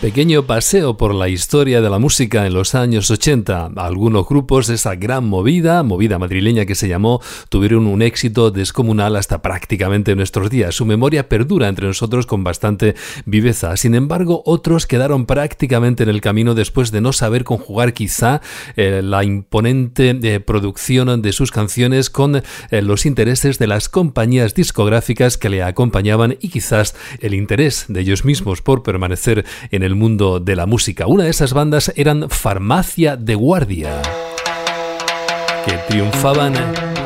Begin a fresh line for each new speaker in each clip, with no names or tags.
Pequeño paseo por la historia de la música en los años 80. Algunos grupos de esa gran movida, movida madrileña que se llamó, tuvieron un éxito descomunal hasta prácticamente nuestros días. Su memoria perdura entre nosotros con bastante viveza. Sin embargo, otros quedaron prácticamente en el camino después de no saber conjugar quizá eh, la imponente eh, producción de sus canciones con eh, los intereses de las compañías discográficas que le acompañaban y quizás el interés de ellos mismos por permanecer en el el mundo de la música. Una de esas bandas eran Farmacia de Guardia, que triunfaban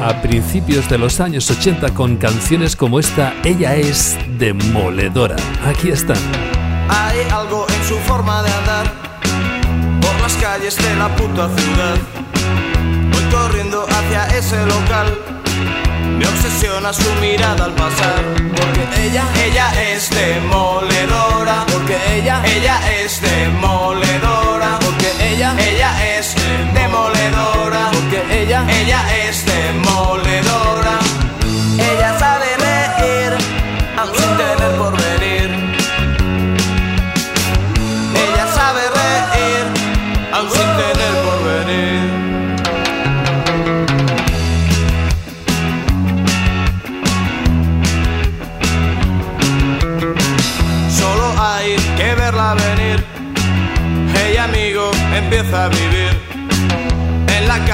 a principios de los años 80 con canciones como esta, Ella es demoledora. Aquí están.
Hay algo en su forma de andar por las calles de la puta ciudad. Voy corriendo hacia ese local obsesiona su mirada al pasar Porque ella, ella es demoledora Porque ella, ella es demoledora Porque ella, ella es demoledora Porque ella, ella es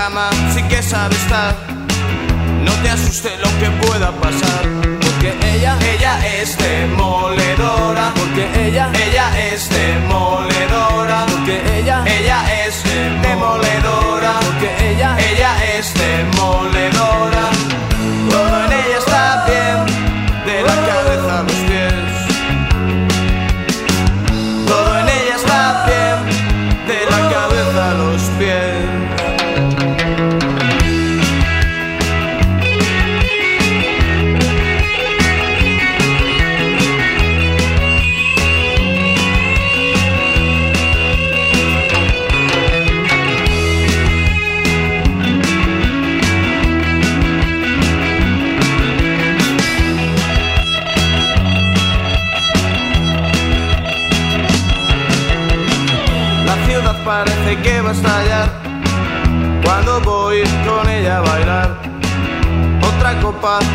cama sí que sabe estar. No te asuste lo que pueda pasar. Porque ella, ella es demoledora. Porque ella, ella es demoledora. Porque ella, ella es demoledora. Porque ella, ella es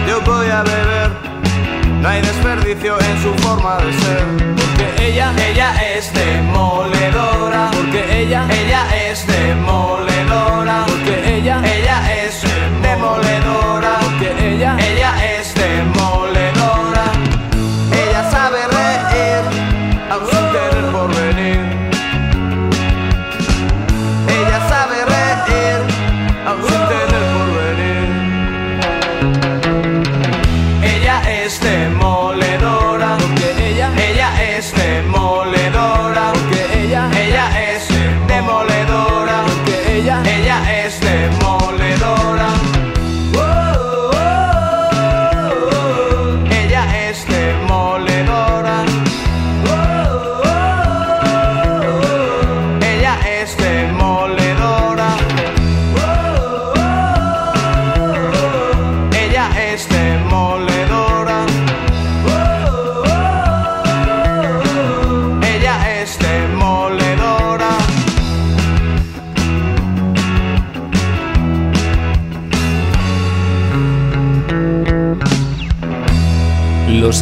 Yo voy a beber, no hay desperdicio en su forma de ser. Porque ella, ella es demoledora. Porque ella, ella es demoledora.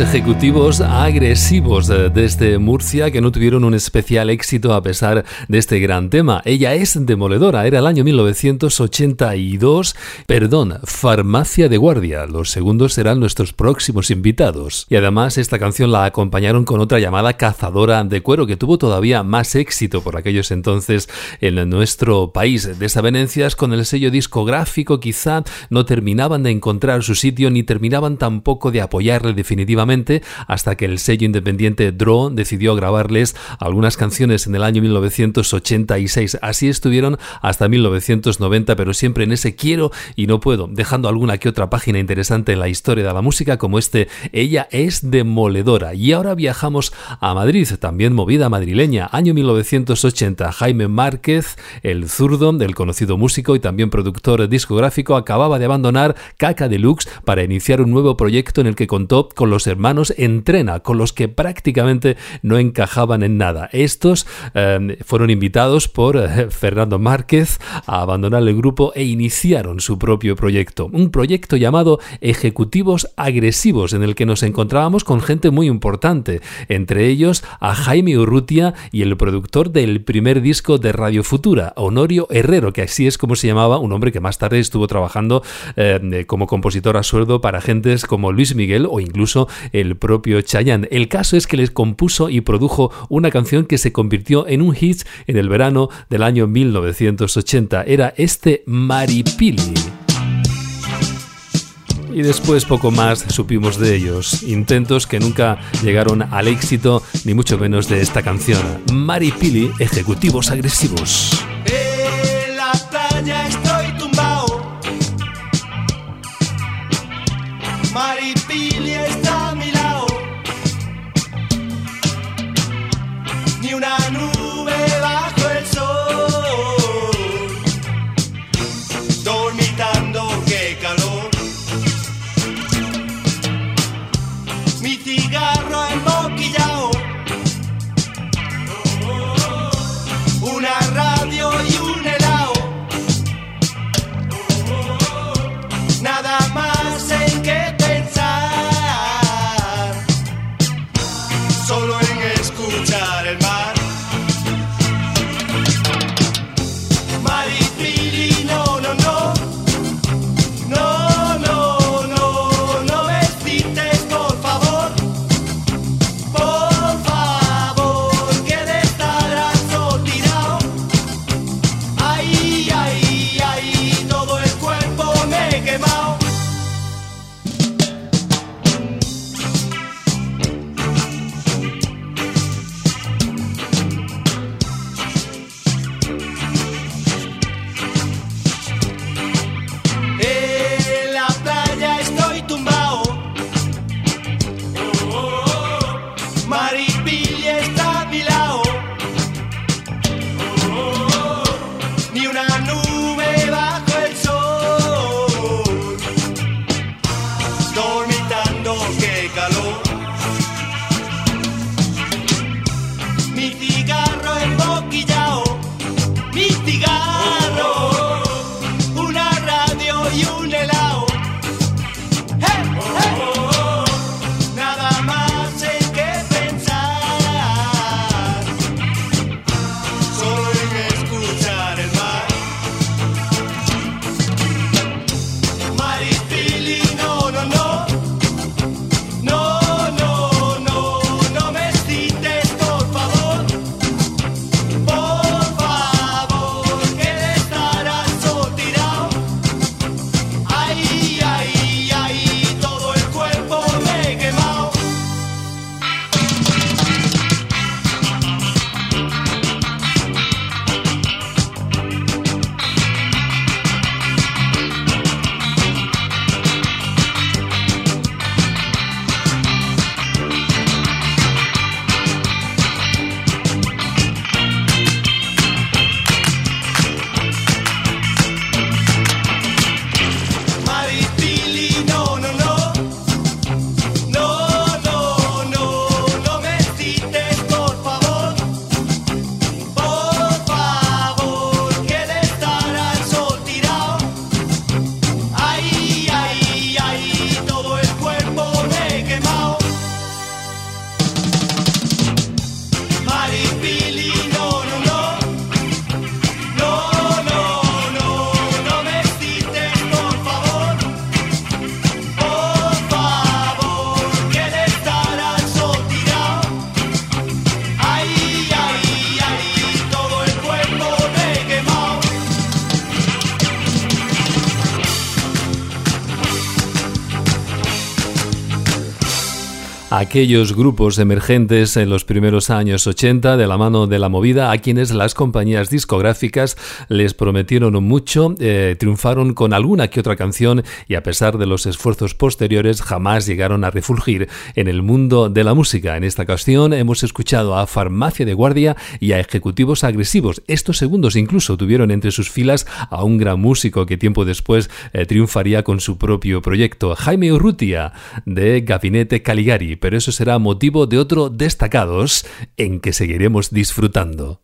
Ejecutivos agresivos desde este Murcia que no tuvieron un especial éxito a pesar de este gran tema. Ella es demoledora, era el año 1982. Perdón, Farmacia de Guardia. Los segundos serán nuestros próximos invitados. Y además esta canción la acompañaron con otra llamada Cazadora de Cuero que tuvo todavía más éxito por aquellos entonces en nuestro país. Desavenencias con el sello discográfico quizá no terminaban de encontrar su sitio ni terminaban tampoco de apoyarle definitivamente hasta que el sello independiente Draw decidió grabarles algunas canciones en el año 1986. Así estuvieron hasta 1990, pero siempre en ese quiero y no puedo, dejando alguna que otra página interesante en la historia de la música como este Ella es demoledora. Y ahora viajamos a Madrid, también movida madrileña, año 1980. Jaime Márquez, el zurdo, del conocido músico y también productor discográfico, acababa de abandonar Caca Deluxe para iniciar un nuevo proyecto en el que contó con los hermanos Entrena, con los que prácticamente no encajaban en nada. Estos em, fueron invitados por eh, Fernando Márquez a abandonar el grupo e iniciaron su propio proyecto, un proyecto llamado Ejecutivos Agresivos, en el que nos encontrábamos con gente muy importante, entre ellos a Jaime Urrutia y el productor del primer disco de Radio Futura, Honorio Herrero, que así es como se llamaba, un hombre que más tarde estuvo trabajando em, como compositor a sueldo para gentes como Luis Miguel o incluso el propio Chayanne. El caso es que les compuso y produjo una canción que se convirtió en un hit en el verano del año 1980. Era este Maripili. Y después poco más supimos de ellos, intentos que nunca llegaron al éxito, ni mucho menos de esta canción. Maripili, ejecutivos agresivos.
Escuchar el mar.
Aquellos grupos emergentes en los primeros años 80 de la mano de la movida a quienes las compañías discográficas les prometieron mucho, eh, triunfaron con alguna que otra canción y a pesar de los esfuerzos posteriores jamás llegaron a refulgir en el mundo de la música. En esta ocasión hemos escuchado a Farmacia de Guardia y a Ejecutivos Agresivos. Estos segundos incluso tuvieron entre sus filas a un gran músico que tiempo después eh, triunfaría con su propio proyecto, Jaime Urrutia de Gabinete Caligari pero eso será motivo de otro destacados en que seguiremos disfrutando.